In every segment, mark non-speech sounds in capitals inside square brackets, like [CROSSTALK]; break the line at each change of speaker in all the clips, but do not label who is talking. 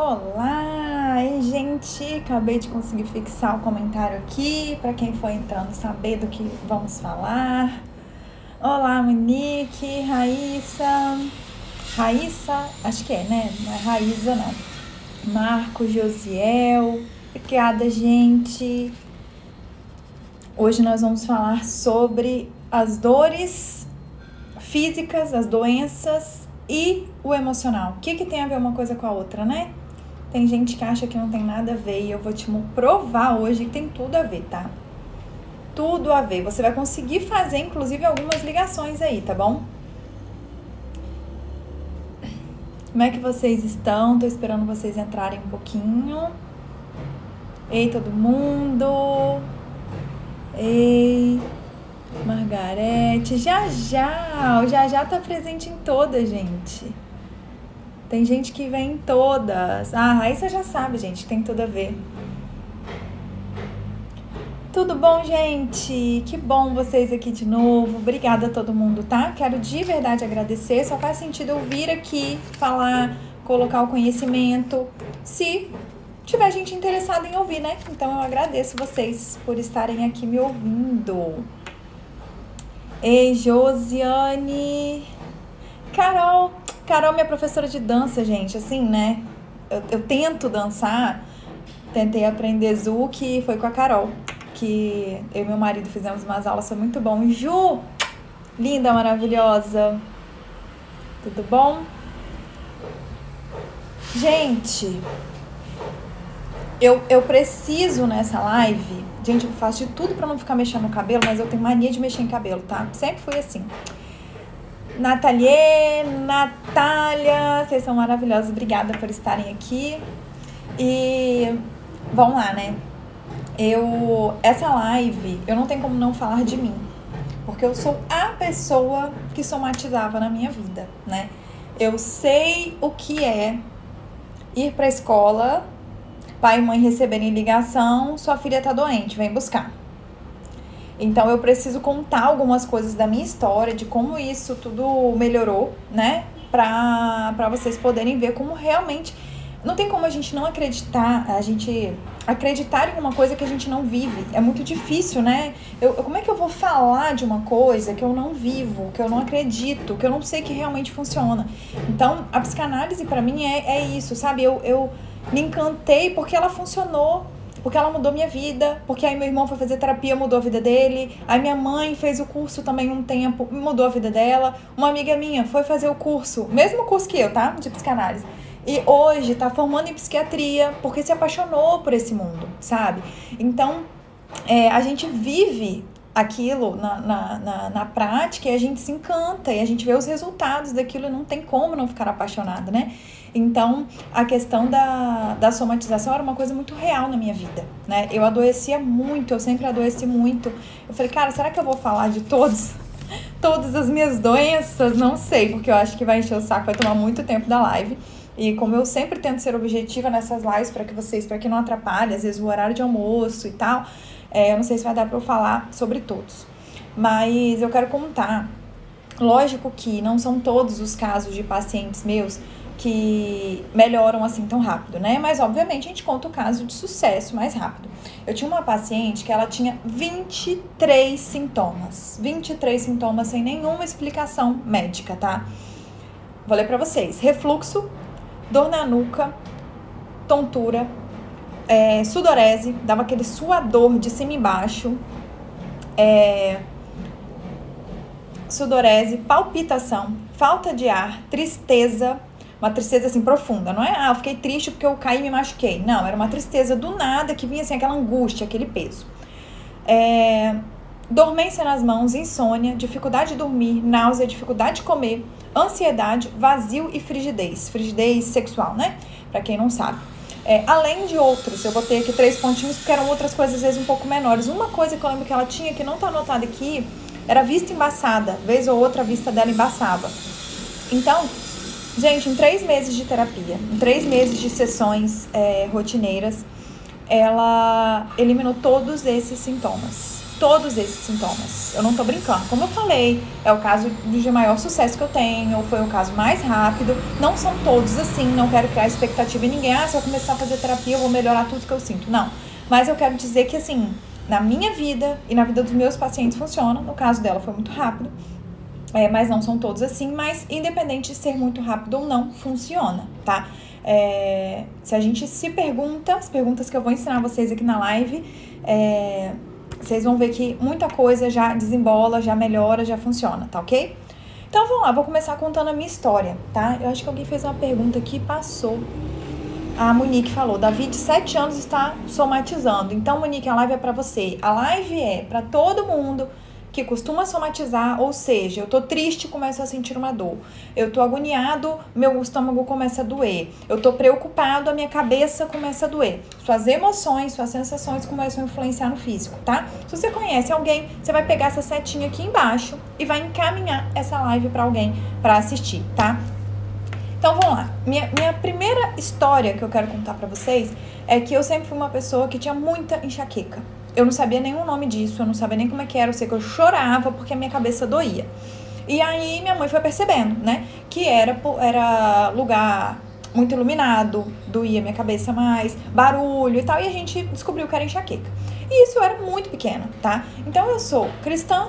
Olá! Ei, gente, acabei de conseguir fixar o comentário aqui para quem for entrando saber do que vamos falar. Olá, Monique, Raíssa, Raíssa, acho que é, né? Não é Raíssa, não. Marco, Josiel, obrigada, gente. Hoje nós vamos falar sobre as dores físicas, as doenças e o emocional. O que, que tem a ver uma coisa com a outra, né? Tem gente que acha que não tem nada a ver e eu vou te provar hoje que tem tudo a ver, tá? Tudo a ver. Você vai conseguir fazer, inclusive, algumas ligações aí, tá bom? Como é que vocês estão? Tô esperando vocês entrarem um pouquinho. Ei, todo mundo! Ei, Margarete! Já já! O já já tá presente em toda, gente. Tem gente que vem em todas. Ah, aí você já sabe, gente, tem tudo a ver. Tudo bom, gente? Que bom vocês aqui de novo. Obrigada a todo mundo, tá? Quero de verdade agradecer. Só faz sentido eu vir aqui falar, colocar o conhecimento, se tiver gente interessada em ouvir, né? Então eu agradeço vocês por estarem aqui me ouvindo. Ei, Josiane. Carol, Carol, minha professora de dança, gente, assim, né? Eu, eu tento dançar, tentei aprender Zouk foi com a Carol, que eu e meu marido fizemos umas aulas, foi muito bom. Ju, linda, maravilhosa. Tudo bom? Gente, eu, eu preciso nessa live. Gente, eu faço de tudo para não ficar mexendo no cabelo, mas eu tenho mania de mexer em cabelo, tá? Sempre fui assim. Natalie, Natália, vocês são maravilhosos, obrigada por estarem aqui. E vamos lá, né? Eu essa live, eu não tenho como não falar de mim, porque eu sou a pessoa que somatizava na minha vida, né? Eu sei o que é ir para escola, pai e mãe receberem ligação, sua filha tá doente, vem buscar. Então eu preciso contar algumas coisas da minha história, de como isso tudo melhorou, né? Pra vocês poderem ver como realmente. Não tem como a gente não acreditar, a gente acreditar em uma coisa que a gente não vive. É muito difícil, né? Eu, como é que eu vou falar de uma coisa que eu não vivo, que eu não acredito, que eu não sei que realmente funciona? Então, a psicanálise para mim é, é isso, sabe? Eu, eu me encantei porque ela funcionou porque ela mudou minha vida, porque aí meu irmão foi fazer terapia, mudou a vida dele, aí minha mãe fez o curso também um tempo, mudou a vida dela, uma amiga minha foi fazer o curso, mesmo curso que eu, tá? De psicanálise. E hoje tá formando em psiquiatria porque se apaixonou por esse mundo, sabe? Então, é, a gente vive aquilo na, na, na, na, prática e a gente se encanta e a gente vê os resultados daquilo e não tem como não ficar apaixonado, né? Então, a questão da, da somatização era uma coisa muito real na minha vida, né? Eu adoecia muito, eu sempre adoeci muito. Eu falei, cara, será que eu vou falar de todos? [LAUGHS] Todas as minhas doenças? Não sei, porque eu acho que vai encher o saco, vai tomar muito tempo da live. E como eu sempre tento ser objetiva nessas lives para que vocês, para que não atrapalhe, às vezes o horário de almoço e tal, é, eu não sei se vai dar para eu falar sobre todos. Mas eu quero contar. Lógico que não são todos os casos de pacientes meus que melhoram assim tão rápido, né? Mas obviamente a gente conta o caso de sucesso mais rápido. Eu tinha uma paciente que ela tinha 23 sintomas. 23 sintomas sem nenhuma explicação médica, tá? Vou ler para vocês: refluxo, dor na nuca, tontura, é, sudorese, dava aquele suador de cima e embaixo, é, sudorese, palpitação, falta de ar, tristeza, uma tristeza assim profunda, não é? Ah, eu fiquei triste porque eu caí e me machuquei. Não, era uma tristeza do nada que vinha assim, aquela angústia, aquele peso. É, dormência nas mãos, insônia, dificuldade de dormir, náusea, dificuldade de comer, ansiedade, vazio e frigidez. Frigidez sexual, né? Pra quem não sabe. É, além de outros, eu botei aqui três pontinhos porque eram outras coisas às vezes um pouco menores. Uma coisa que eu lembro que ela tinha, que não tá anotada aqui, era vista embaçada. Vez ou outra a vista dela embaçava. Então, Gente, em três meses de terapia, em três meses de sessões é, rotineiras, ela eliminou todos esses sintomas. Todos esses sintomas. Eu não tô brincando. Como eu falei, é o caso de maior sucesso que eu tenho, foi o caso mais rápido. Não são todos assim, não quero criar expectativa em ninguém. Ah, se eu começar a fazer terapia, eu vou melhorar tudo que eu sinto. Não. Mas eu quero dizer que, assim, na minha vida e na vida dos meus pacientes funciona. No caso dela foi muito rápido. É, mas não são todos assim, mas independente de ser muito rápido ou não, funciona, tá? É, se a gente se pergunta, as perguntas que eu vou ensinar vocês aqui na live, é, vocês vão ver que muita coisa já desembola, já melhora, já funciona, tá ok? Então vamos lá, vou começar contando a minha história, tá? Eu acho que alguém fez uma pergunta que passou. A Monique falou: Davi, de 7 anos está somatizando. Então, Monique, a live é para você. A live é para todo mundo que costuma somatizar, ou seja, eu tô triste, começo a sentir uma dor. Eu tô agoniado, meu estômago começa a doer. Eu tô preocupado, a minha cabeça começa a doer. Suas emoções, suas sensações começam a influenciar no físico, tá? Se você conhece alguém, você vai pegar essa setinha aqui embaixo e vai encaminhar essa live para alguém para assistir, tá? Então vamos lá. Minha, minha primeira história que eu quero contar para vocês é que eu sempre fui uma pessoa que tinha muita enxaqueca. Eu não sabia o nome disso, eu não sabia nem como é que era, eu sei que eu chorava porque a minha cabeça doía. E aí minha mãe foi percebendo, né, que era, era lugar muito iluminado, doía minha cabeça mais, barulho e tal, e a gente descobriu que era enxaqueca. E isso eu era muito pequena, tá? Então eu sou cristã,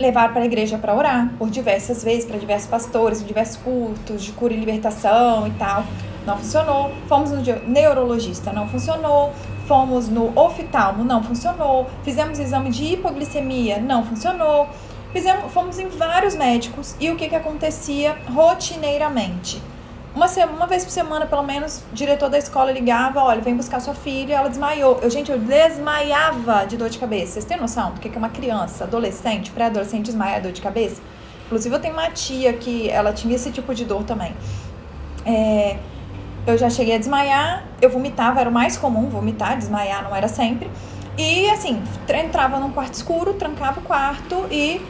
levar para a igreja para orar por diversas vezes, para diversos pastores, diversos cultos de cura e libertação e tal. Não funcionou. Fomos no neurologista, não funcionou fomos no oftalmo, não funcionou. Fizemos exame de hipoglicemia, não funcionou. Fizemos, fomos em vários médicos e o que, que acontecia rotineiramente? Uma, uma vez por semana, pelo menos, o diretor da escola ligava, olha, vem buscar sua filha, ela desmaiou. Eu, gente, eu desmaiava de dor de cabeça. Vocês têm noção do que é uma criança, adolescente, pré-adolescente desmaiar de dor de cabeça? Inclusive, eu tenho uma tia que ela tinha esse tipo de dor também. É, eu já cheguei a desmaiar, eu vomitava, era o mais comum, vomitar, desmaiar não era sempre. E assim, entrava num quarto escuro, trancava o quarto e,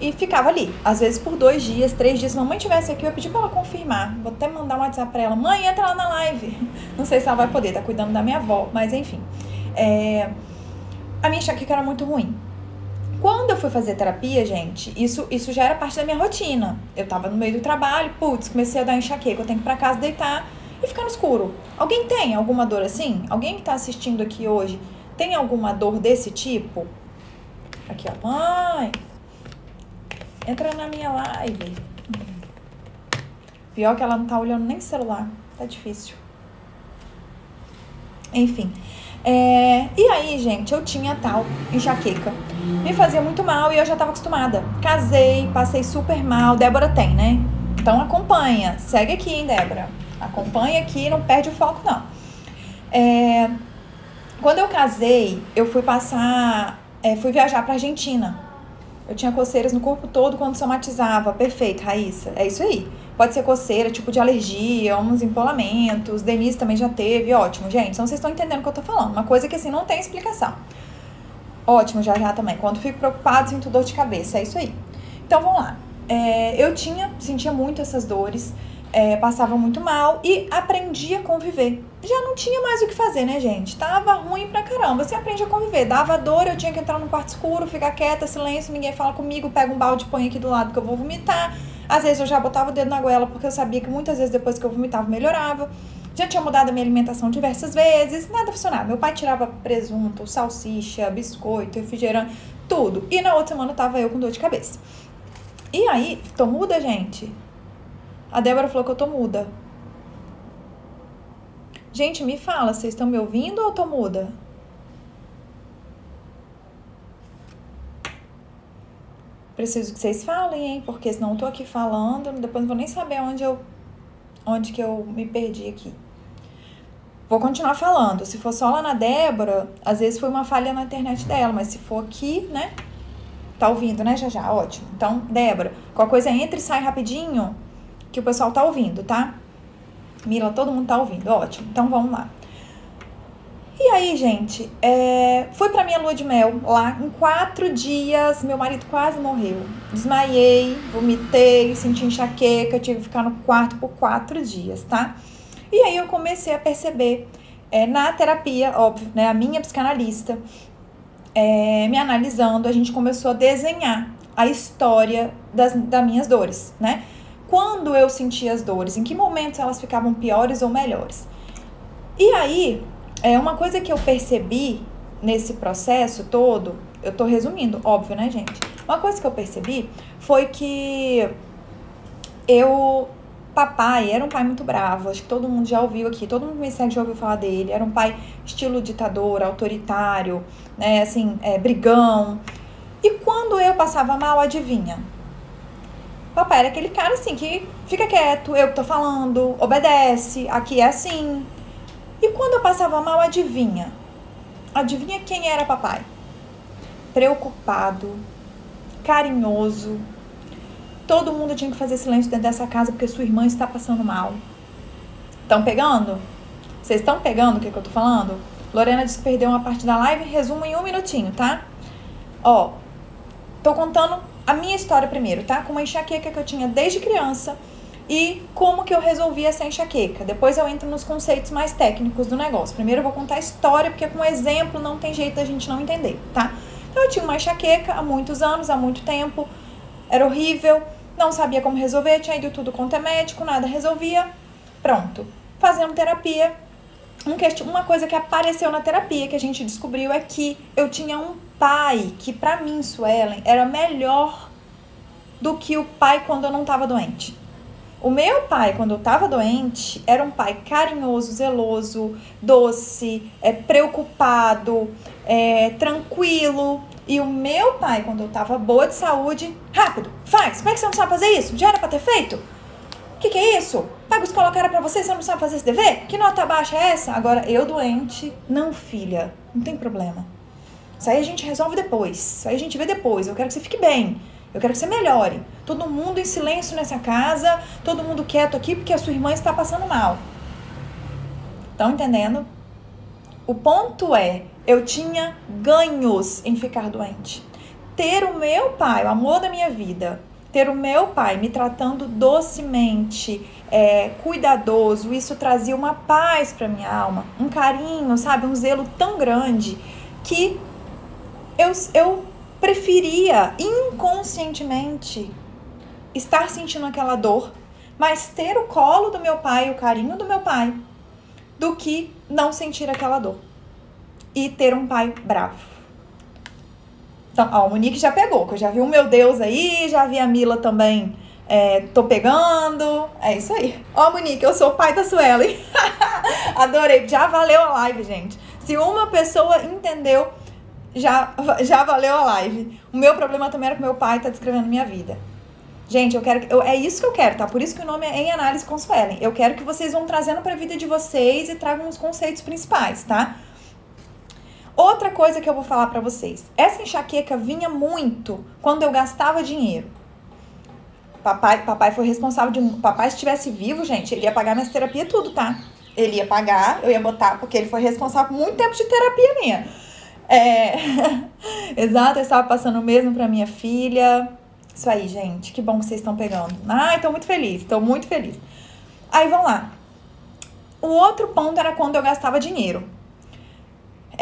e ficava ali. Às vezes por dois dias, três dias. Se mamãe tivesse aqui, eu ia pedir pra ela confirmar. Vou até mandar um WhatsApp pra ela. Mãe, entra lá na live. [LAUGHS] Não sei se ela vai poder, tá cuidando da minha avó, mas enfim. É... A minha enxaqueca era muito ruim. Quando eu fui fazer terapia, gente, isso, isso já era parte da minha rotina. Eu tava no meio do trabalho, putz, comecei a dar enxaqueca. Eu tenho que ir pra casa deitar e ficar no escuro. Alguém tem alguma dor assim? Alguém que está assistindo aqui hoje tem alguma dor desse tipo? Aqui, ó. Mãe, entra na minha live. Pior que ela não tá olhando nem celular. Tá difícil. Enfim. É, e aí, gente, eu tinha tal enxaqueca. Me fazia muito mal e eu já tava acostumada. Casei, passei super mal. Débora tem, né? Então acompanha. Segue aqui, hein, Débora. Acompanha aqui, não perde o foco, não. É, quando eu casei, eu fui passar, é, fui viajar pra Argentina. Eu tinha coceiras no corpo todo quando somatizava. Perfeito, Raíssa. É isso aí. Pode ser coceira, tipo de alergia, uns empolamentos. Denise também já teve. Ótimo, gente. Então vocês estão entendendo o que eu tô falando. Uma coisa que assim não tem explicação. Ótimo, já já também. Quando fico preocupado, sinto dor de cabeça. É isso aí. Então vamos lá. É, eu tinha, sentia muito essas dores é, passava muito mal e aprendi a conviver. Já não tinha mais o que fazer, né, gente? Tava ruim pra caramba. Você aprende a conviver. Dava dor, eu tinha que entrar no quarto escuro, ficar quieta, silêncio, ninguém fala comigo, pega um balde põe aqui do lado que eu vou vomitar. Às vezes eu já botava o dedo na goela porque eu sabia que muitas vezes depois que eu vomitava melhorava. Já tinha mudado a minha alimentação diversas vezes, nada funcionava. Meu pai tirava presunto, salsicha, biscoito, refrigerante, tudo. E na outra semana tava eu com dor de cabeça. E aí, tô muda, gente? A Débora falou que eu tô muda. Gente, me fala, vocês estão me ouvindo ou eu tô muda? Preciso que vocês falem, hein? Porque senão eu tô aqui falando, depois não vou nem saber onde eu onde que eu me perdi aqui. Vou continuar falando. Se for só lá na Débora, às vezes foi uma falha na internet dela, mas se for aqui, né? Tá ouvindo, né, já já? Ótimo. Então, Débora, qualquer coisa entra e sai rapidinho que o pessoal tá ouvindo, tá? Mila, todo mundo tá ouvindo, ótimo. Então vamos lá. E aí, gente, é, fui pra minha lua de mel lá. Em quatro dias, meu marido quase morreu. Desmaiei, vomitei, senti enxaqueca, tive que ficar no quarto por quatro dias, tá? E aí eu comecei a perceber é, na terapia, óbvio, né? A minha psicanalista é, me analisando, a gente começou a desenhar a história das, das minhas dores, né? Quando eu sentia as dores, em que momentos elas ficavam piores ou melhores. E aí, é uma coisa que eu percebi nesse processo todo, eu tô resumindo, óbvio, né, gente? Uma coisa que eu percebi foi que eu papai era um pai muito bravo, acho que todo mundo já ouviu aqui, todo mundo me segue já ouviu falar dele. Era um pai estilo ditador, autoritário, né, assim, é, brigão. E quando eu passava mal, adivinha? Papai era aquele cara assim que fica quieto, eu que tô falando, obedece, aqui é assim. E quando eu passava mal, adivinha? Adivinha quem era papai? Preocupado, carinhoso, Todo mundo tinha que fazer silêncio dentro dessa casa porque sua irmã está passando mal. Estão pegando? Vocês estão pegando o que, que eu tô falando? Lorena disse que perdeu uma parte da live. Resumo em um minutinho, tá? Ó, tô contando a minha história primeiro, tá? Com uma enxaqueca que eu tinha desde criança e como que eu resolvi essa enxaqueca. Depois eu entro nos conceitos mais técnicos do negócio. Primeiro eu vou contar a história, porque com exemplo não tem jeito da gente não entender, tá? Então eu tinha uma enxaqueca há muitos anos, há muito tempo era horrível, não sabia como resolver, tinha ido tudo quanto é médico, nada resolvia. Pronto. Fazendo terapia. Um. Uma coisa que apareceu na terapia que a gente descobriu é que eu tinha um pai que, para mim, Suelen, era melhor do que o pai quando eu não estava doente. O meu pai, quando eu estava doente, era um pai carinhoso, zeloso, doce, é, preocupado, é, tranquilo, e o meu pai, quando eu tava boa de saúde, rápido, faz. Como é que você não sabe fazer isso? Já era pra ter feito? Que, que é isso? Paga escola cara pra você, você não sabe fazer esse dever? Que nota baixa é essa? Agora, eu doente, não, filha, não tem problema. Isso aí a gente resolve depois. Isso aí a gente vê depois. Eu quero que você fique bem. Eu quero que você melhore. Todo mundo em silêncio nessa casa, todo mundo quieto aqui porque a sua irmã está passando mal. Estão entendendo? O ponto é, eu tinha ganhos em ficar doente. Ter o meu pai, o amor da minha vida, ter o meu pai me tratando docemente, é, cuidadoso, isso trazia uma paz para minha alma, um carinho, sabe, um zelo tão grande que eu, eu preferia inconscientemente estar sentindo aquela dor, mas ter o colo do meu pai, o carinho do meu pai, do que não sentir aquela dor e ter um pai bravo. Então, ó, o Monique já pegou, que eu já vi o meu Deus aí, já vi a Mila também. É, tô pegando. É isso aí. Ó, Monique, eu sou o pai da Suelen. [LAUGHS] Adorei. Já valeu a live, gente. Se uma pessoa entendeu, já, já valeu a live. O meu problema também era que meu pai tá descrevendo minha vida. Gente, eu quero. Eu, é isso que eu quero, tá? Por isso que o nome é Em Análise com Suelen. Eu quero que vocês vão trazendo pra vida de vocês e tragam os conceitos principais, tá? Outra coisa que eu vou falar para vocês. Essa enxaqueca vinha muito quando eu gastava dinheiro. Papai, papai foi responsável de. Papai, se estivesse vivo, gente, ele ia pagar minhas terapias tudo, tá? Ele ia pagar, eu ia botar, porque ele foi responsável por muito tempo de terapia minha. É... [LAUGHS] Exato, eu estava passando o mesmo para minha filha. Isso aí, gente. Que bom que vocês estão pegando. Ai, tô muito feliz, tô muito feliz. Aí, vamos lá. O outro ponto era quando eu gastava dinheiro.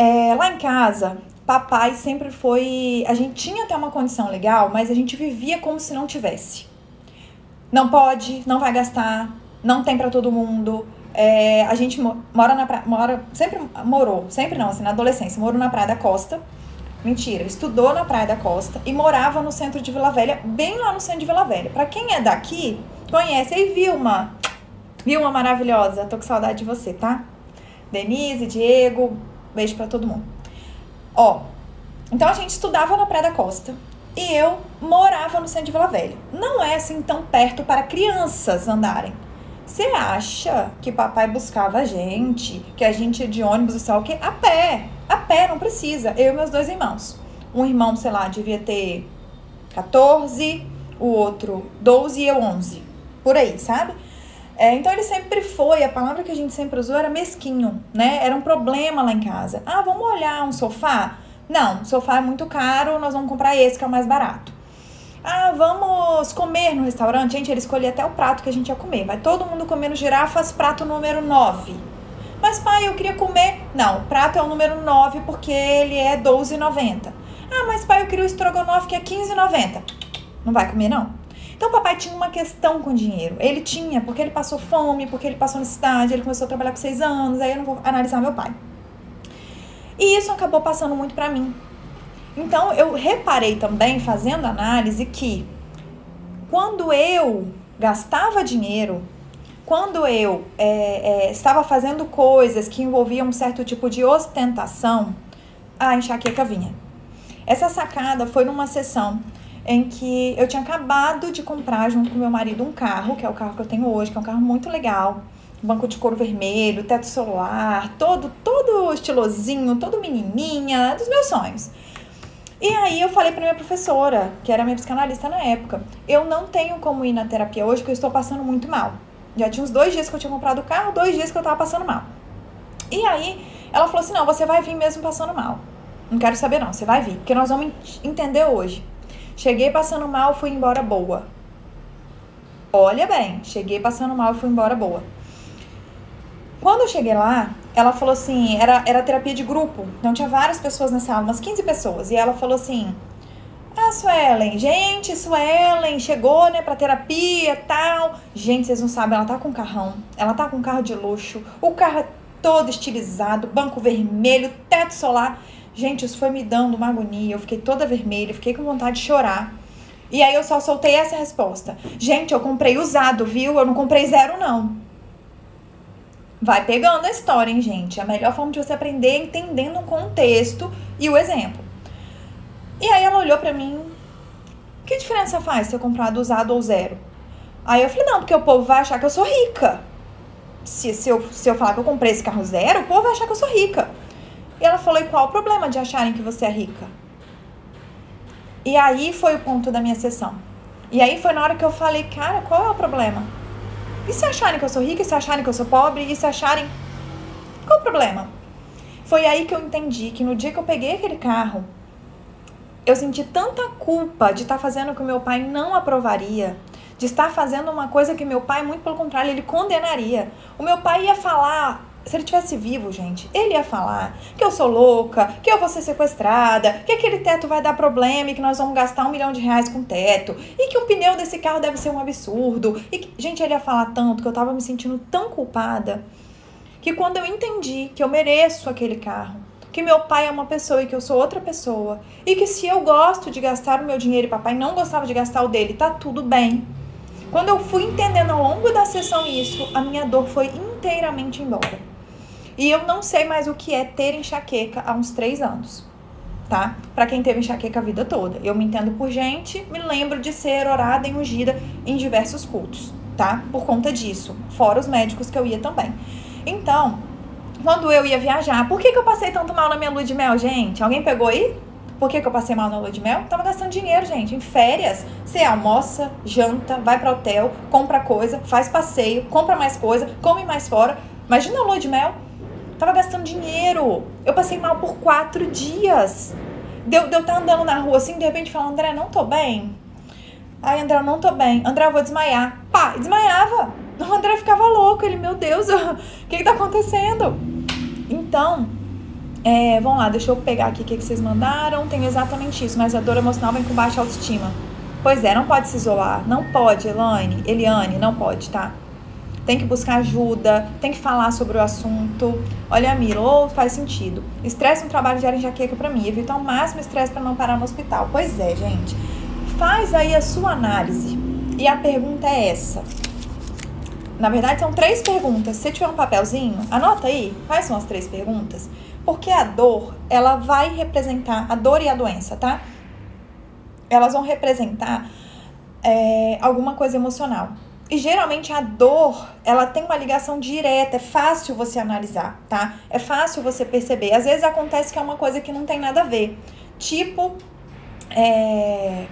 É, lá em casa, papai sempre foi. A gente tinha até uma condição legal, mas a gente vivia como se não tivesse. Não pode, não vai gastar, não tem para todo mundo. É, a gente mora na praia, mora, sempre morou, sempre não, assim, na adolescência, morou na Praia da Costa. Mentira, estudou na Praia da Costa e morava no centro de Vila Velha, bem lá no centro de Vila Velha. Pra quem é daqui, conhece aí Vilma. Vilma maravilhosa, tô com saudade de você, tá? Denise, Diego, Beijo para todo mundo. Ó, então a gente estudava na Praia da Costa e eu morava no centro de Vila Velha. Não é assim tão perto para crianças andarem. Você acha que papai buscava a gente, que a gente ia de ônibus e o quê? A pé. A pé, não precisa. Eu e meus dois irmãos. Um irmão, sei lá, devia ter 14, o outro 12 e eu 11. Por aí, sabe? É, então ele sempre foi, a palavra que a gente sempre usou era mesquinho, né? Era um problema lá em casa. Ah, vamos olhar um sofá? Não, sofá é muito caro, nós vamos comprar esse que é o mais barato. Ah, vamos comer no restaurante? Gente, ele escolhia até o prato que a gente ia comer. Vai todo mundo comer no girafas, prato número 9. Mas pai, eu queria comer. Não, o prato é o número 9 porque ele é 12,90. Ah, mas pai, eu queria o estrogonofe que é 15,90. Não vai comer, não. Então, papai tinha uma questão com dinheiro. Ele tinha, porque ele passou fome, porque ele passou necessidade, ele começou a trabalhar com seis anos, aí eu não vou analisar meu pai. E isso acabou passando muito para mim. Então, eu reparei também, fazendo análise, que quando eu gastava dinheiro, quando eu é, é, estava fazendo coisas que envolviam um certo tipo de ostentação, a enxaqueca vinha. Essa sacada foi numa sessão em que eu tinha acabado de comprar junto com meu marido um carro, que é o carro que eu tenho hoje, que é um carro muito legal. Banco de couro vermelho, teto solar, todo todo estilosinho, todo menininha, dos meus sonhos. E aí eu falei para minha professora, que era minha psicanalista na época, eu não tenho como ir na terapia hoje porque eu estou passando muito mal. Já tinha uns dois dias que eu tinha comprado o carro, dois dias que eu tava passando mal. E aí ela falou assim, não, você vai vir mesmo passando mal. Não quero saber não, você vai vir, porque nós vamos entender hoje. Cheguei passando mal, fui embora boa. Olha bem, cheguei passando mal e fui embora boa. Quando eu cheguei lá, ela falou assim, era, era terapia de grupo, então tinha várias pessoas nessa aula, umas 15 pessoas, e ela falou assim, ah, Suelen, gente, Suelen chegou, né, pra terapia tal. Gente, vocês não sabem, ela tá com carrão, ela tá com carro de luxo, o carro é todo estilizado, banco vermelho, teto solar. Gente, isso foi me dando uma agonia. Eu fiquei toda vermelha, fiquei com vontade de chorar. E aí eu só soltei essa resposta. Gente, eu comprei usado, viu? Eu não comprei zero, não. Vai pegando a história, hein, gente? A melhor forma de você aprender é entendendo o contexto e o exemplo. E aí ela olhou pra mim. Que diferença faz se eu comprar do usado ou zero? Aí eu falei, não, porque o povo vai achar que eu sou rica. Se, se, eu, se eu falar que eu comprei esse carro zero, o povo vai achar que eu sou rica. E ela falou: e qual o problema de acharem que você é rica? E aí foi o ponto da minha sessão. E aí foi na hora que eu falei: cara, qual é o problema? E se acharem que eu sou rica? E se acharem que eu sou pobre? E se acharem. Qual o problema? Foi aí que eu entendi que no dia que eu peguei aquele carro, eu senti tanta culpa de estar fazendo o que meu pai não aprovaria, de estar fazendo uma coisa que meu pai, muito pelo contrário, ele condenaria. O meu pai ia falar se ele tivesse vivo, gente, ele ia falar que eu sou louca, que eu vou ser sequestrada, que aquele teto vai dar problema e que nós vamos gastar um milhão de reais com teto, e que o pneu desse carro deve ser um absurdo. E que, gente, ele ia falar tanto que eu tava me sentindo tão culpada que quando eu entendi que eu mereço aquele carro, que meu pai é uma pessoa e que eu sou outra pessoa, e que se eu gosto de gastar o meu dinheiro e papai não gostava de gastar o dele, tá tudo bem. Quando eu fui entendendo ao longo da sessão isso, a minha dor foi inteiramente embora. E eu não sei mais o que é ter enxaqueca há uns três anos, tá? Para quem teve enxaqueca a vida toda. Eu me entendo por gente, me lembro de ser orada e ungida em diversos cultos, tá? Por conta disso, fora os médicos que eu ia também. Então, quando eu ia viajar, por que, que eu passei tanto mal na minha lua de mel, gente? Alguém pegou aí? Por que, que eu passei mal na lua de mel? Tava gastando dinheiro, gente. Em férias, você almoça, janta, vai para hotel, compra coisa, faz passeio, compra mais coisa, come mais fora. Imagina a lua de mel. Tava gastando dinheiro. Eu passei mal por quatro dias. Deu, deu tá andando na rua assim, de repente falando, André, não tô bem. Ai, André, não tô bem. André, eu vou desmaiar. Pá, desmaiava. [LAUGHS] O André ficava louco. Ele, meu Deus, [LAUGHS] o que que tá acontecendo? Então, é, vamos lá, deixa eu pegar aqui o que, que vocês mandaram. Tem exatamente isso, mas a dor emocional vem com baixa autoestima. Pois é, não pode se isolar. Não pode, Elaine. Eliane, não pode, tá? Tem que buscar ajuda, tem que falar sobre o assunto. Olha, Miro, faz sentido. Estresse no trabalho gera enxaqueca para mim. Evitar ao máximo estresse para não parar no hospital. Pois é, gente. Faz aí a sua análise. E a pergunta é essa. Na verdade, são três perguntas. Se tiver um papelzinho, anota aí quais são as três perguntas. Porque a dor, ela vai representar a dor e a doença, tá? Elas vão representar é, alguma coisa emocional. E geralmente a dor, ela tem uma ligação direta, é fácil você analisar, tá? É fácil você perceber. Às vezes acontece que é uma coisa que não tem nada a ver. Tipo, é...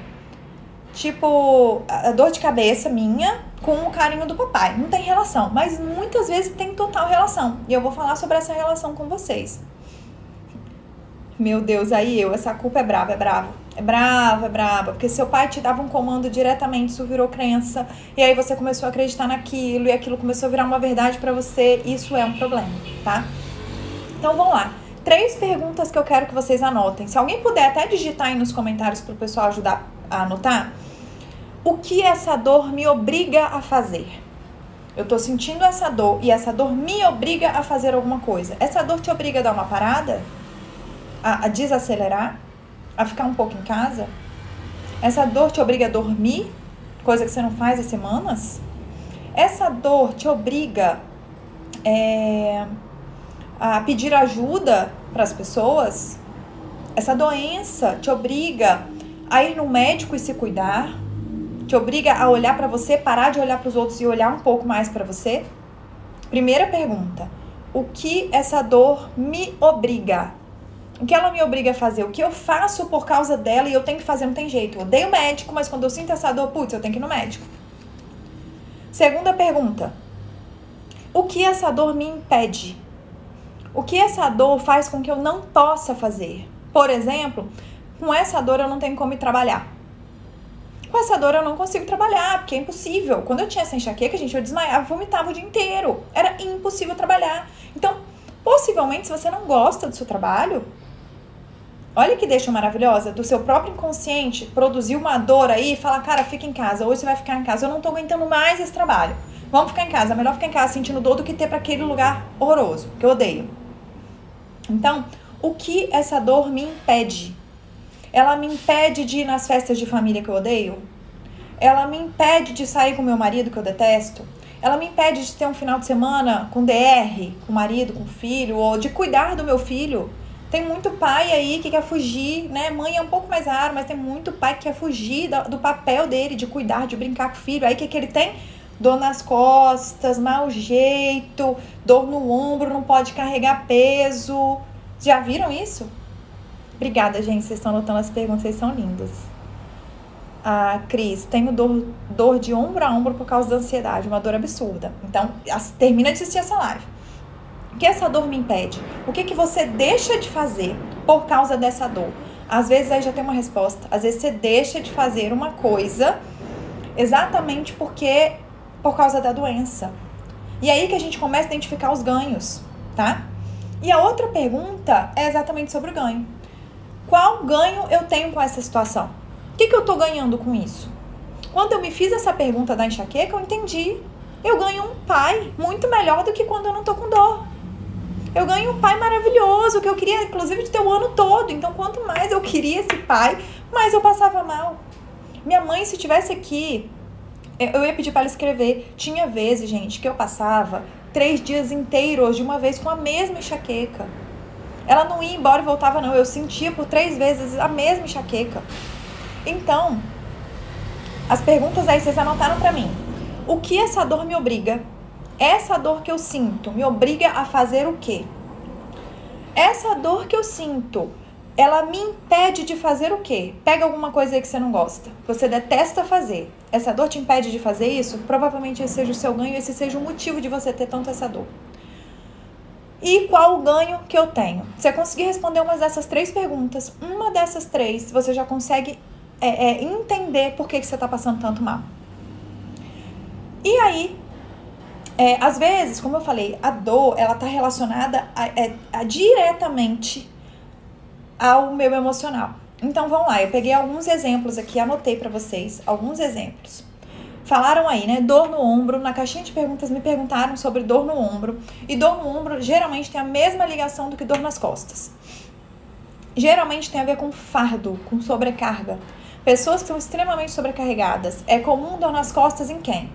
Tipo, a dor de cabeça minha com o carinho do papai. Não tem relação, mas muitas vezes tem total relação. E eu vou falar sobre essa relação com vocês. Meu Deus, aí eu, essa culpa é brava, é brava. É brava, é brava. Porque seu pai te dava um comando diretamente, isso virou crença. E aí você começou a acreditar naquilo. E aquilo começou a virar uma verdade para você. Isso é um problema, tá? Então vamos lá. Três perguntas que eu quero que vocês anotem. Se alguém puder até digitar aí nos comentários para o pessoal ajudar a anotar. O que essa dor me obriga a fazer? Eu tô sentindo essa dor e essa dor me obriga a fazer alguma coisa. Essa dor te obriga a dar uma parada? A, a desacelerar? A ficar um pouco em casa? Essa dor te obriga a dormir? Coisa que você não faz há semanas? Essa dor te obriga é, a pedir ajuda para as pessoas? Essa doença te obriga a ir no médico e se cuidar? Te obriga a olhar para você, parar de olhar para os outros e olhar um pouco mais para você? Primeira pergunta: o que essa dor me obriga? O que ela me obriga a fazer? O que eu faço por causa dela e eu tenho que fazer, não tem jeito. Eu odeio médico, mas quando eu sinto essa dor, putz, eu tenho que ir no médico. Segunda pergunta: o que essa dor me impede? O que essa dor faz com que eu não possa fazer? Por exemplo, com essa dor eu não tenho como ir trabalhar. Com essa dor eu não consigo trabalhar, porque é impossível. Quando eu tinha essa enxaqueca, gente, eu desmaiava, vomitava o dia inteiro. Era impossível trabalhar. Então, possivelmente, se você não gosta do seu trabalho, olha que deixa maravilhosa, do seu próprio inconsciente produzir uma dor aí e falar, cara, fica em casa, hoje você vai ficar em casa, eu não tô aguentando mais esse trabalho. Vamos ficar em casa, melhor ficar em casa sentindo dor do que ter para aquele lugar horroroso, que eu odeio. Então, o que essa dor me impede? Ela me impede de ir nas festas de família que eu odeio. Ela me impede de sair com meu marido que eu detesto. Ela me impede de ter um final de semana com DR, com o marido, com o filho, ou de cuidar do meu filho. Tem muito pai aí que quer fugir, né? Mãe é um pouco mais raro, mas tem muito pai que quer fugir do, papel dele de cuidar, de brincar com o filho. Aí o que, que ele tem? Dor nas costas, mau jeito, dor no ombro, não pode carregar peso. Já viram isso? Obrigada, gente. Vocês estão anotando as perguntas, vocês são lindas. A Cris, tenho dor, dor de ombro a ombro por causa da ansiedade, uma dor absurda. Então, termina de assistir essa live. Que essa dor me impede? O que, que você deixa de fazer por causa dessa dor? Às vezes aí já tem uma resposta. Às vezes você deixa de fazer uma coisa exatamente porque por causa da doença. E aí que a gente começa a identificar os ganhos, tá? E a outra pergunta é exatamente sobre o ganho. Qual ganho eu tenho com essa situação? O que, que eu estou ganhando com isso? Quando eu me fiz essa pergunta da enxaqueca, eu entendi. Eu ganho um pai muito melhor do que quando eu não estou com dor. Eu ganho um pai maravilhoso, que eu queria, inclusive, de ter o ano todo. Então, quanto mais eu queria esse pai, mais eu passava mal. Minha mãe, se tivesse aqui, eu ia pedir para ela escrever. Tinha vezes, gente, que eu passava três dias inteiros de uma vez com a mesma enxaqueca. Ela não ia embora e voltava, não. Eu sentia por três vezes a mesma enxaqueca. Então, as perguntas aí vocês anotaram para mim. O que essa dor me obriga? Essa dor que eu sinto me obriga a fazer o quê? Essa dor que eu sinto, ela me impede de fazer o quê? Pega alguma coisa aí que você não gosta, você detesta fazer. Essa dor te impede de fazer isso? Provavelmente esse seja o seu ganho, esse seja o motivo de você ter tanto essa dor. E qual o ganho que eu tenho? Você conseguir responder uma dessas três perguntas, uma dessas três, você já consegue é, é, entender por que, que você está passando tanto mal. E aí, é, às vezes, como eu falei, a dor ela está relacionada a, é, a, diretamente ao meu emocional. Então vamos lá, eu peguei alguns exemplos aqui, anotei para vocês alguns exemplos. Falaram aí, né? Dor no ombro. Na caixinha de perguntas me perguntaram sobre dor no ombro. E dor no ombro geralmente tem a mesma ligação do que dor nas costas. Geralmente tem a ver com fardo, com sobrecarga. Pessoas que são extremamente sobrecarregadas. É comum dor nas costas em quem?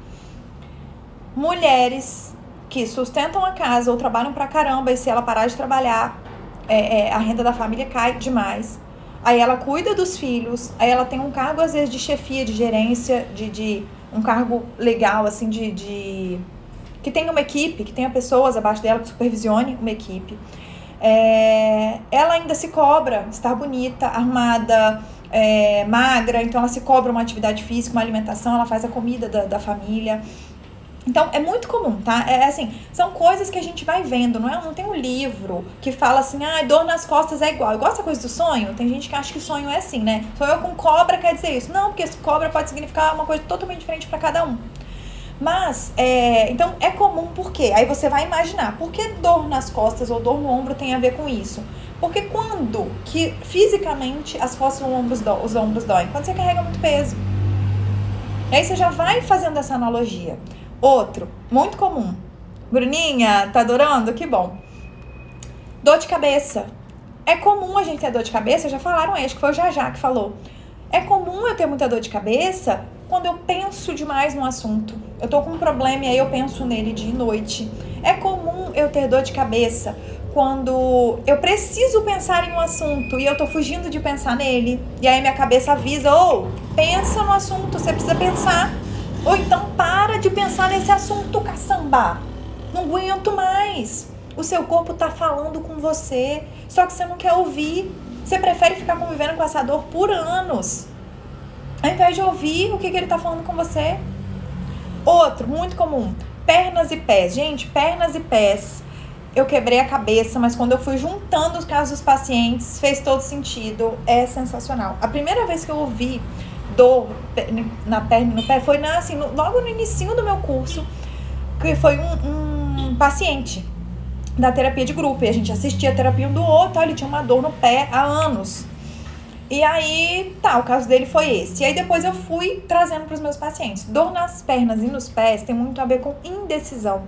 Mulheres que sustentam a casa ou trabalham pra caramba e se ela parar de trabalhar, é, é, a renda da família cai demais. Aí ela cuida dos filhos, aí ela tem um cargo às vezes de chefia, de gerência, de, de um cargo legal, assim, de, de. que tenha uma equipe, que tenha pessoas abaixo dela que supervisione uma equipe. É, ela ainda se cobra estar bonita, armada, é, magra, então ela se cobra uma atividade física, uma alimentação, ela faz a comida da, da família. Então, é muito comum, tá? É assim, são coisas que a gente vai vendo, não é? Não tem um livro que fala assim, ah, dor nas costas é igual. Igual essa coisa do sonho, tem gente que acha que sonho é assim, né? Sonho com cobra quer dizer isso. Não, porque cobra pode significar uma coisa totalmente diferente para cada um. Mas, é, então é comum porque aí você vai imaginar, por que dor nas costas ou dor no ombro tem a ver com isso? Porque quando que fisicamente as costas ou ombros do, os ombros doem? Quando você carrega muito peso. E aí você já vai fazendo essa analogia. Outro, muito comum. Bruninha, tá adorando? Que bom. Dor de cabeça. É comum a gente ter dor de cabeça, já falaram acho que foi o Jajá que falou. É comum eu ter muita dor de cabeça quando eu penso demais no assunto. Eu tô com um problema e aí eu penso nele dia e noite. É comum eu ter dor de cabeça quando eu preciso pensar em um assunto e eu tô fugindo de pensar nele. E aí minha cabeça avisa: ou oh, pensa no assunto, você precisa pensar. Ou então para de pensar nesse assunto, caçamba. Não aguento mais. O seu corpo tá falando com você, só que você não quer ouvir. Você prefere ficar convivendo com essa dor por anos. Ao invés de ouvir o que, que ele tá falando com você. Outro, muito comum, pernas e pés. Gente, pernas e pés. Eu quebrei a cabeça, mas quando eu fui juntando os casos dos pacientes, fez todo sentido. É sensacional. A primeira vez que eu ouvi dor na perna no pé foi na, assim, no, logo no início do meu curso, que foi um, um, paciente da terapia de grupo. E a gente assistia a terapia um do outro, ele tinha uma dor no pé há anos. E aí, tá, o caso dele foi esse. E aí depois eu fui trazendo para os meus pacientes. Dor nas pernas e nos pés tem muito a ver com indecisão.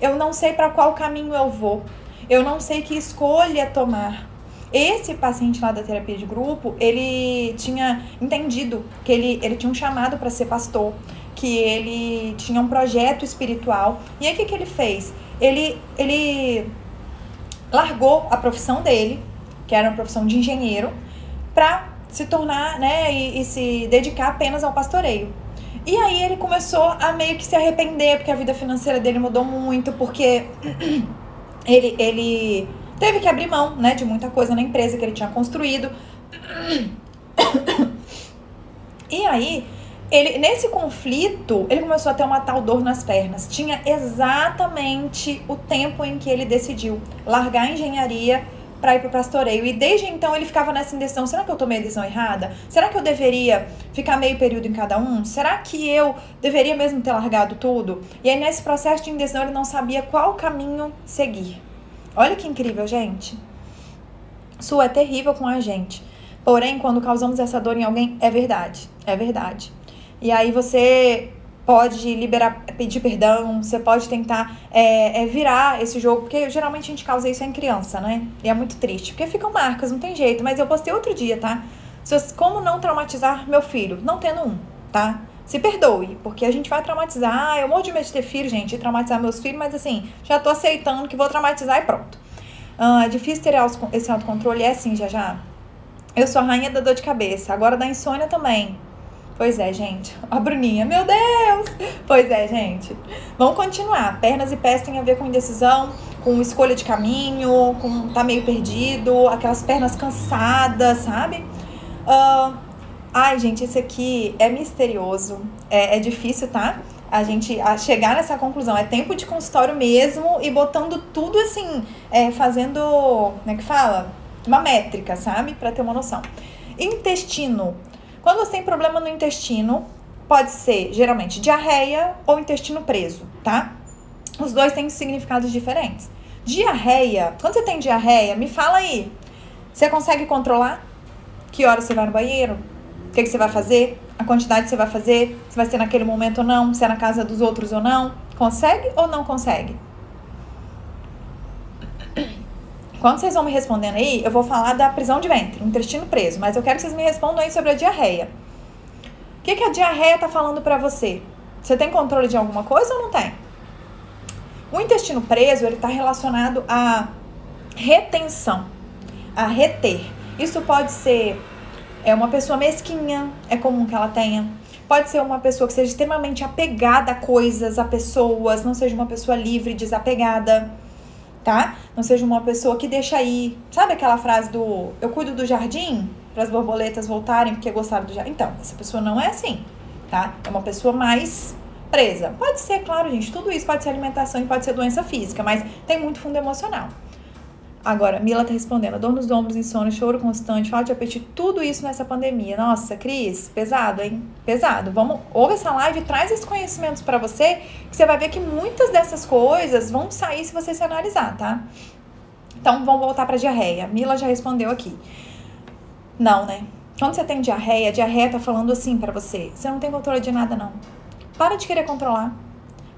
Eu não sei para qual caminho eu vou. Eu não sei que escolha tomar. Esse paciente lá da terapia de grupo, ele tinha entendido que ele, ele tinha um chamado para ser pastor, que ele tinha um projeto espiritual. E aí o que, que ele fez? Ele, ele largou a profissão dele, que era uma profissão de engenheiro, para se tornar, né, e, e se dedicar apenas ao pastoreio. E aí ele começou a meio que se arrepender, porque a vida financeira dele mudou muito, porque [CLEARS THROAT] ele, ele teve que abrir mão, né, de muita coisa na empresa que ele tinha construído. E aí, ele nesse conflito, ele começou a ter uma tal dor nas pernas. Tinha exatamente o tempo em que ele decidiu largar a engenharia para ir para o pastoreio. E desde então ele ficava nessa indecisão: será que eu tomei a decisão errada? Será que eu deveria ficar meio período em cada um? Será que eu deveria mesmo ter largado tudo? E aí, nesse processo de indecisão, ele não sabia qual caminho seguir. Olha que incrível, gente. Isso é terrível com a gente. Porém, quando causamos essa dor em alguém, é verdade. É verdade. E aí você pode liberar, pedir perdão, você pode tentar é, é, virar esse jogo, porque geralmente a gente causa isso em criança, né? E é muito triste, porque ficam marcas, não tem jeito. Mas eu postei outro dia, tá? Como não traumatizar meu filho? Não tendo um, tá? Se perdoe, porque a gente vai traumatizar. Ah, eu morro de medo de ter filho, gente, de traumatizar meus filhos, mas assim, já tô aceitando que vou traumatizar e pronto. Ah, é difícil ter esse autocontrole, é assim, já já. Eu sou a rainha da dor de cabeça, agora da insônia também. Pois é, gente. [LAUGHS] A Bruninha, meu Deus! Pois é, gente. Vamos continuar. Pernas e pés têm a ver com indecisão, com escolha de caminho, com tá meio perdido, aquelas pernas cansadas, sabe? Uh, Ai, gente, esse aqui é misterioso. É, é difícil, tá? A gente a chegar nessa conclusão. É tempo de consultório mesmo e botando tudo assim, é, fazendo. Como é que fala? Uma métrica, sabe? Para ter uma noção. Intestino. Quando você tem problema no intestino, pode ser geralmente diarreia ou intestino preso, tá? Os dois têm significados diferentes. Diarreia, quando você tem diarreia, me fala aí. Você consegue controlar? Que hora você vai no banheiro? Que, que você vai fazer, a quantidade que você vai fazer, se vai ser naquele momento ou não, se é na casa dos outros ou não. Consegue ou não consegue? Quando vocês vão me respondendo aí, eu vou falar da prisão de ventre, intestino preso, mas eu quero que vocês me respondam aí sobre a diarreia. O que, que a diarreia tá falando para você? Você tem controle de alguma coisa ou não tem? O intestino preso, ele tá relacionado à retenção, a reter. Isso pode ser é uma pessoa mesquinha, é comum que ela tenha. Pode ser uma pessoa que seja extremamente apegada a coisas, a pessoas, não seja uma pessoa livre, desapegada, tá? Não seja uma pessoa que deixa aí. Sabe aquela frase do eu cuido do jardim para as borboletas voltarem porque gostaram do jardim? Então, essa pessoa não é assim, tá? É uma pessoa mais presa? Pode ser, claro, gente. Tudo isso pode ser alimentação e pode ser doença física, mas tem muito fundo emocional. Agora, Mila tá respondendo: dor nos ombros, insônia, choro constante, falta de apetite, tudo isso nessa pandemia. Nossa, Cris, pesado, hein? Pesado. Vamos, ouve essa live, traz esses conhecimentos para você, que você vai ver que muitas dessas coisas vão sair se você se analisar, tá? Então, vamos voltar para diarreia. Mila já respondeu aqui. Não, né? Quando você tem diarreia, a diarreia tá falando assim para você: você não tem controle de nada, não. Para de querer controlar.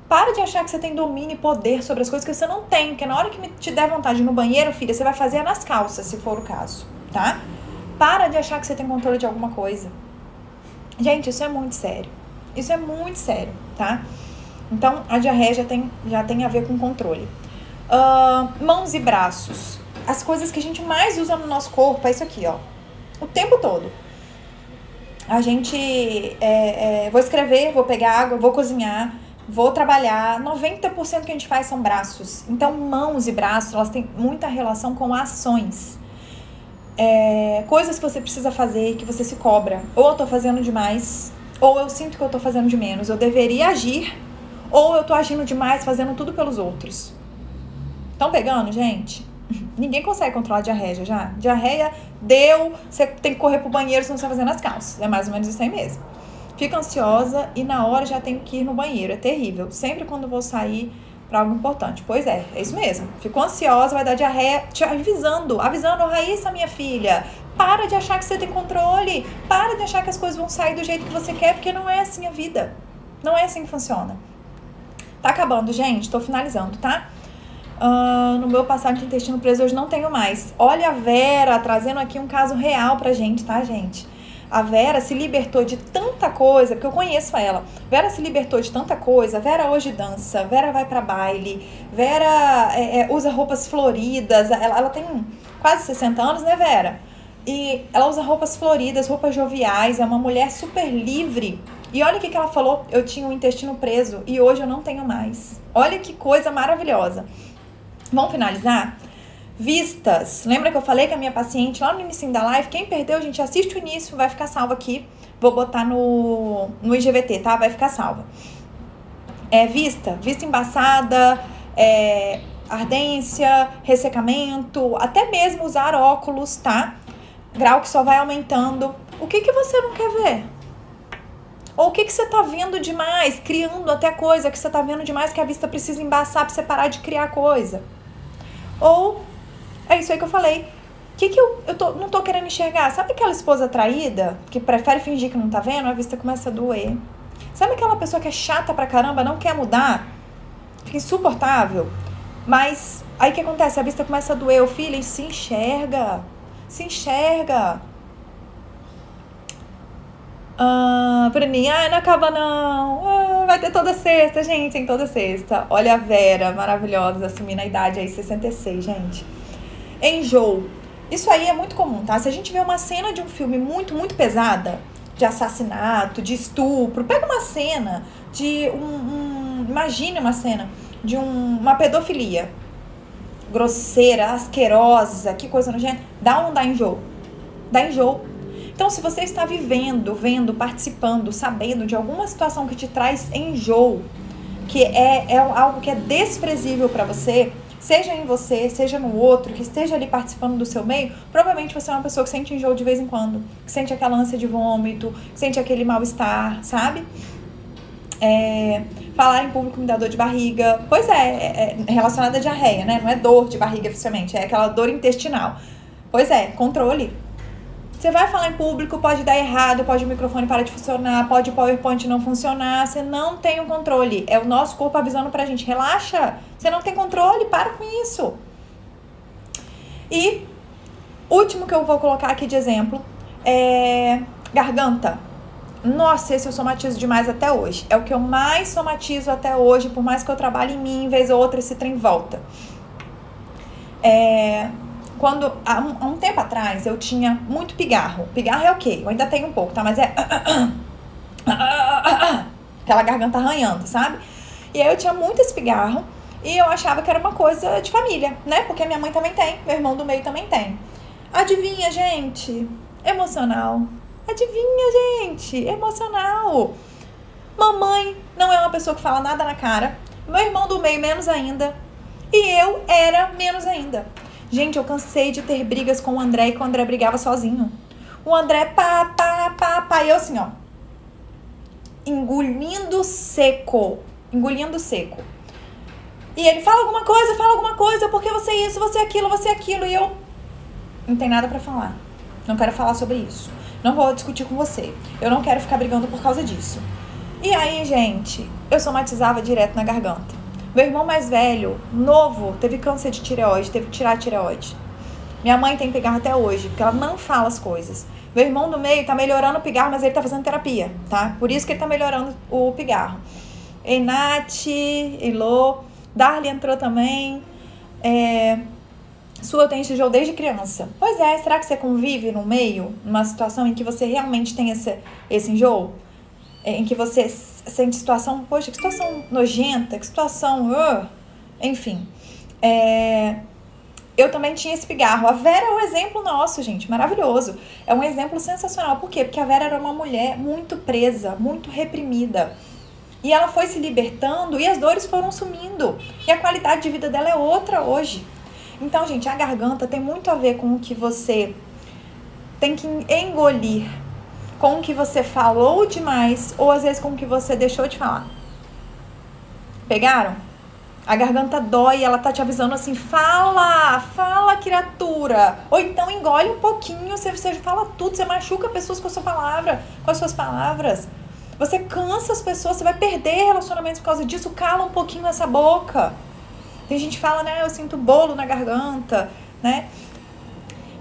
Para de achar que você tem domínio e poder sobre as coisas que você não tem. Porque na hora que te der vontade no banheiro, filha, você vai fazer nas calças, se for o caso, tá? Para de achar que você tem controle de alguma coisa. Gente, isso é muito sério. Isso é muito sério, tá? Então, a diarreia já tem, já tem a ver com controle. Uh, mãos e braços. As coisas que a gente mais usa no nosso corpo é isso aqui, ó. O tempo todo. A gente. É, é, vou escrever, vou pegar água, vou cozinhar vou trabalhar. 90% que a gente faz são braços. Então, mãos e braços, elas têm muita relação com ações. É, coisas que você precisa fazer que você se cobra. Ou eu tô fazendo demais, ou eu sinto que eu tô fazendo de menos. Eu deveria agir, ou eu tô agindo demais, fazendo tudo pelos outros. Estão pegando, gente? [LAUGHS] Ninguém consegue controlar a diarreia já. Diarreia deu, você tem que correr pro banheiro se não está fazendo as calças. É mais ou menos isso aí mesmo. Fico ansiosa e na hora já tenho que ir no banheiro. É terrível. Sempre quando vou sair para algo importante. Pois é, é isso mesmo. Ficou ansiosa, vai dar diarreia, te avisando, avisando, Raíssa, minha filha, para de achar que você tem controle, para de achar que as coisas vão sair do jeito que você quer, porque não é assim a vida. Não é assim que funciona. Tá acabando, gente, tô finalizando, tá? Uh, no meu passado de intestino preso hoje não tenho mais. Olha a Vera trazendo aqui um caso real pra gente, tá, gente? A Vera se libertou de tanta coisa, porque eu conheço ela. Vera se libertou de tanta coisa. Vera hoje dança, Vera vai para baile, Vera é, é, usa roupas floridas. Ela, ela tem quase 60 anos, né, Vera? E ela usa roupas floridas, roupas joviais, é uma mulher super livre. E olha o que, que ela falou: eu tinha o um intestino preso e hoje eu não tenho mais. Olha que coisa maravilhosa. Vamos finalizar? Vistas. Lembra que eu falei que a minha paciente lá no início da live, quem perdeu, gente, assiste o início, vai ficar salvo aqui. Vou botar no, no IGVT, tá? Vai ficar salva. É vista, vista embaçada, é, ardência, ressecamento, até mesmo usar óculos, tá? Grau que só vai aumentando. O que, que você não quer ver? Ou o que, que você tá vendo demais, criando até coisa que você tá vendo demais que a vista precisa embaçar pra você parar de criar coisa? Ou é isso aí que eu falei. O que, que eu, eu tô, não tô querendo enxergar? Sabe aquela esposa traída que prefere fingir que não tá vendo? A vista começa a doer. Sabe aquela pessoa que é chata pra caramba, não quer mudar? Fica insuportável. Mas aí o que acontece? A vista começa a doer. O filho se enxerga. Se enxerga. Ah, Bruninha, ah, não acaba não. Ah, vai ter toda sexta, gente, tem toda sexta. Olha a Vera, maravilhosa, assumindo a idade aí, 66, gente. Enjoo. Isso aí é muito comum, tá? Se a gente vê uma cena de um filme muito, muito pesada, de assassinato, de estupro, pega uma cena de um. um imagine uma cena de um, uma pedofilia grosseira, asquerosa, que coisa nojenta. Dá ou não dá enjoo? Dá enjoo. Então, se você está vivendo, vendo, participando, sabendo de alguma situação que te traz enjoo, que é, é algo que é desprezível para você, seja em você, seja no outro, que esteja ali participando do seu meio, provavelmente você é uma pessoa que sente enjoo de vez em quando, que sente aquela ânsia de vômito, que sente aquele mal-estar, sabe? É, falar em público me dá dor de barriga. Pois é, é, é relacionada à diarreia, né? Não é dor de barriga oficialmente, é aquela dor intestinal. Pois é, controle. Você vai falar em público, pode dar errado, pode o microfone parar de funcionar, pode o PowerPoint não funcionar, você não tem o controle. É o nosso corpo avisando pra gente, relaxa, você não tem controle, para com isso. E último que eu vou colocar aqui de exemplo é garganta. Nossa, esse eu somatizo demais até hoje. É o que eu mais somatizo até hoje, por mais que eu trabalhe em mim, vez ou outra esse trem volta. É, quando há um, há um, tempo atrás eu tinha muito pigarro. Pigarro é o quê? Eu ainda tenho um pouco, tá? Mas é [COUGHS] aquela garganta arranhando, sabe? E aí eu tinha muito esse pigarro e eu achava que era uma coisa de família, né? Porque minha mãe também tem, meu irmão do meio também tem. Adivinha, gente? Emocional. Adivinha, gente? Emocional. Mamãe não é uma pessoa que fala nada na cara. Meu irmão do meio, menos ainda. E eu era menos ainda. Gente, eu cansei de ter brigas com o André e que o André brigava sozinho. O André, pá, pá, pá, pá. E eu assim, ó. Engolindo seco. Engolindo seco. E ele fala alguma coisa, fala alguma coisa, porque você é isso, você é aquilo, você é aquilo. E eu. Não tem nada para falar. Não quero falar sobre isso. Não vou discutir com você. Eu não quero ficar brigando por causa disso. E aí, gente, eu somatizava direto na garganta. Meu irmão mais velho, novo, teve câncer de tireoide, teve que tirar a tireoide. Minha mãe tem pigarro até hoje, porque ela não fala as coisas. Meu irmão do meio tá melhorando o pigarro, mas ele tá fazendo terapia, tá? Por isso que ele tá melhorando o pigarro. Enate, Elô, Darly entrou também. É, sua tem enjoo desde criança. Pois é, será que você convive no meio, numa situação em que você realmente tem esse, esse enjoo? É, em que você sente situação, poxa, que situação nojenta, que situação, uh, enfim. É, eu também tinha esse pigarro. A Vera é um exemplo nosso, gente, maravilhoso. É um exemplo sensacional. Por quê? Porque a Vera era uma mulher muito presa, muito reprimida. E ela foi se libertando e as dores foram sumindo. E a qualidade de vida dela é outra hoje. Então, gente, a garganta tem muito a ver com o que você tem que engolir com o que você falou demais ou às vezes com o que você deixou de falar. Pegaram? A garganta dói, ela tá te avisando assim: fala, fala, criatura. Ou então engole um pouquinho, você, fala tudo, você machuca pessoas com a sua palavra, com as suas palavras. Você cansa as pessoas, você vai perder relacionamentos por causa disso, cala um pouquinho essa boca. Tem gente que fala, né, eu sinto bolo na garganta, né?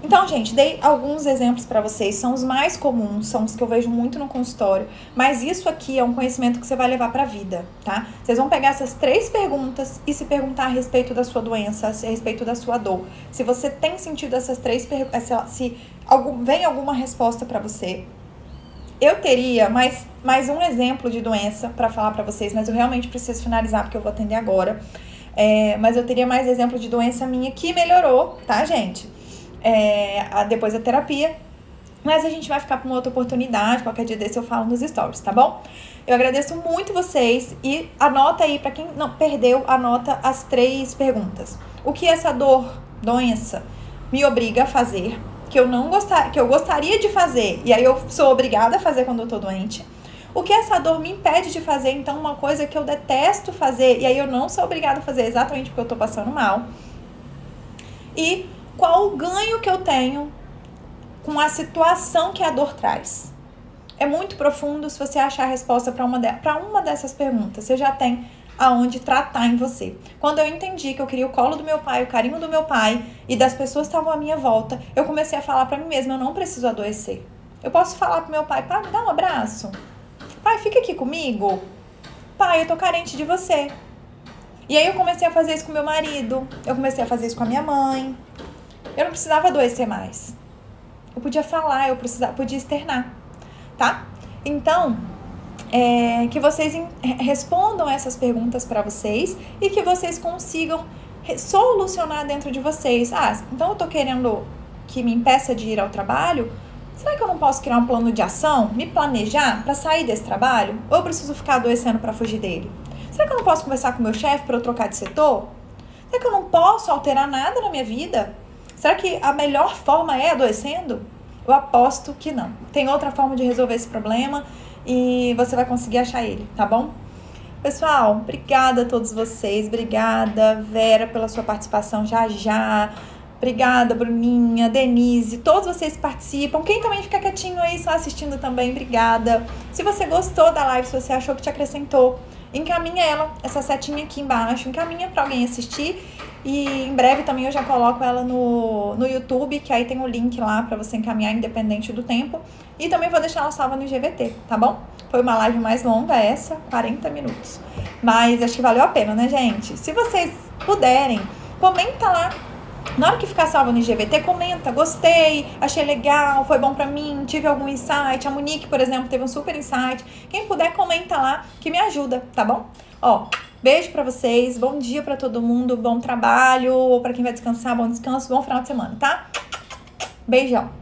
Então, gente, dei alguns exemplos para vocês, são os mais comuns, são os que eu vejo muito no consultório, mas isso aqui é um conhecimento que você vai levar para a vida, tá? Vocês vão pegar essas três perguntas e se perguntar a respeito da sua doença, a respeito da sua dor. Se você tem sentido essas três perguntas, se algum, vem alguma resposta para você, eu teria mais, mais um exemplo de doença para falar para vocês, mas eu realmente preciso finalizar porque eu vou atender agora. É, mas eu teria mais exemplo de doença minha que melhorou, tá, gente? É, a, depois da terapia. Mas a gente vai ficar para uma outra oportunidade, qualquer dia desse eu falo nos stories, tá bom? Eu agradeço muito vocês e anota aí, para quem não perdeu, anota as três perguntas. O que essa dor, doença, me obriga a fazer, que eu não gostar, que eu gostaria de fazer, e aí eu sou obrigada a fazer quando eu tô doente. O que essa dor me impede de fazer, então, uma coisa que eu detesto fazer, e aí eu não sou obrigada a fazer exatamente porque eu tô passando mal. E qual o ganho que eu tenho com a situação que a dor traz? É muito profundo se você achar a resposta para uma, de, uma dessas perguntas. Você já tem aonde tratar em você. Quando eu entendi que eu queria o colo do meu pai, o carinho do meu pai e das pessoas que estavam à minha volta, eu comecei a falar para mim mesma, eu não preciso adoecer. Eu posso falar pro meu pai, pai, me dá um abraço. Pai, fica aqui comigo. Pai, eu tô carente de você. E aí eu comecei a fazer isso com meu marido, eu comecei a fazer isso com a minha mãe, eu não precisava adoecer mais. Eu podia falar, eu precisava, podia externar, tá? Então, é, que vocês respondam essas perguntas para vocês e que vocês consigam solucionar dentro de vocês. Ah, então eu tô querendo que me impeça de ir ao trabalho. Será que eu não posso criar um plano de ação, me planejar para sair desse trabalho? Ou eu preciso ficar adoecendo para fugir dele? Será que eu não posso conversar com meu chefe para eu trocar de setor? Será que eu não posso alterar nada na minha vida? Será que a melhor forma é adoecendo? Eu aposto que não. Tem outra forma de resolver esse problema e você vai conseguir achar ele, tá bom? Pessoal, obrigada a todos vocês. Obrigada, Vera, pela sua participação já já. Obrigada, Bruninha, Denise, todos vocês que participam. Quem também fica quietinho aí só assistindo também, obrigada. Se você gostou da live, se você achou que te acrescentou, encaminha ela, essa setinha aqui embaixo, encaminha para alguém assistir e em breve também eu já coloco ela no, no YouTube, que aí tem o link lá para você encaminhar independente do tempo. E também vou deixar ela salva no GVT, tá bom? Foi uma live mais longa essa, 40 minutos. Mas acho que valeu a pena, né, gente? Se vocês puderem, comenta lá. Na hora que ficar salva no GVT, comenta, gostei, achei legal, foi bom pra mim, tive algum insight. A Monique, por exemplo, teve um super insight. Quem puder, comenta lá, que me ajuda, tá bom? Ó, Beijo para vocês, bom dia para todo mundo, bom trabalho, ou para quem vai descansar, bom descanso, bom final de semana, tá? Beijão.